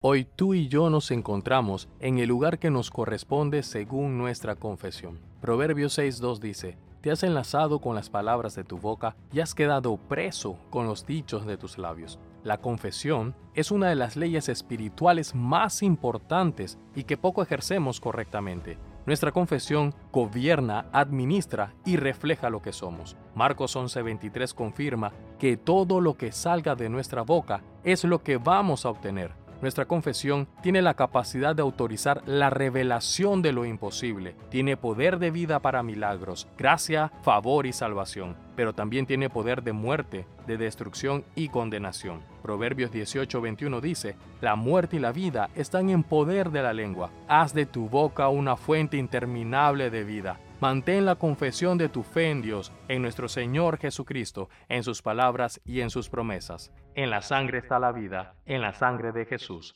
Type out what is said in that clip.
Hoy tú y yo nos encontramos en el lugar que nos corresponde según nuestra confesión. Proverbios 6.2 dice, Te has enlazado con las palabras de tu boca y has quedado preso con los dichos de tus labios. La confesión es una de las leyes espirituales más importantes y que poco ejercemos correctamente. Nuestra confesión gobierna, administra y refleja lo que somos. Marcos 11:23 confirma que todo lo que salga de nuestra boca es lo que vamos a obtener. Nuestra confesión tiene la capacidad de autorizar la revelación de lo imposible, tiene poder de vida para milagros, gracia, favor y salvación, pero también tiene poder de muerte, de destrucción y condenación. Proverbios 18:21 dice, La muerte y la vida están en poder de la lengua. Haz de tu boca una fuente interminable de vida. Mantén la confesión de tu fe en Dios, en nuestro Señor Jesucristo, en sus palabras y en sus promesas. En la sangre está la vida, en la sangre de Jesús.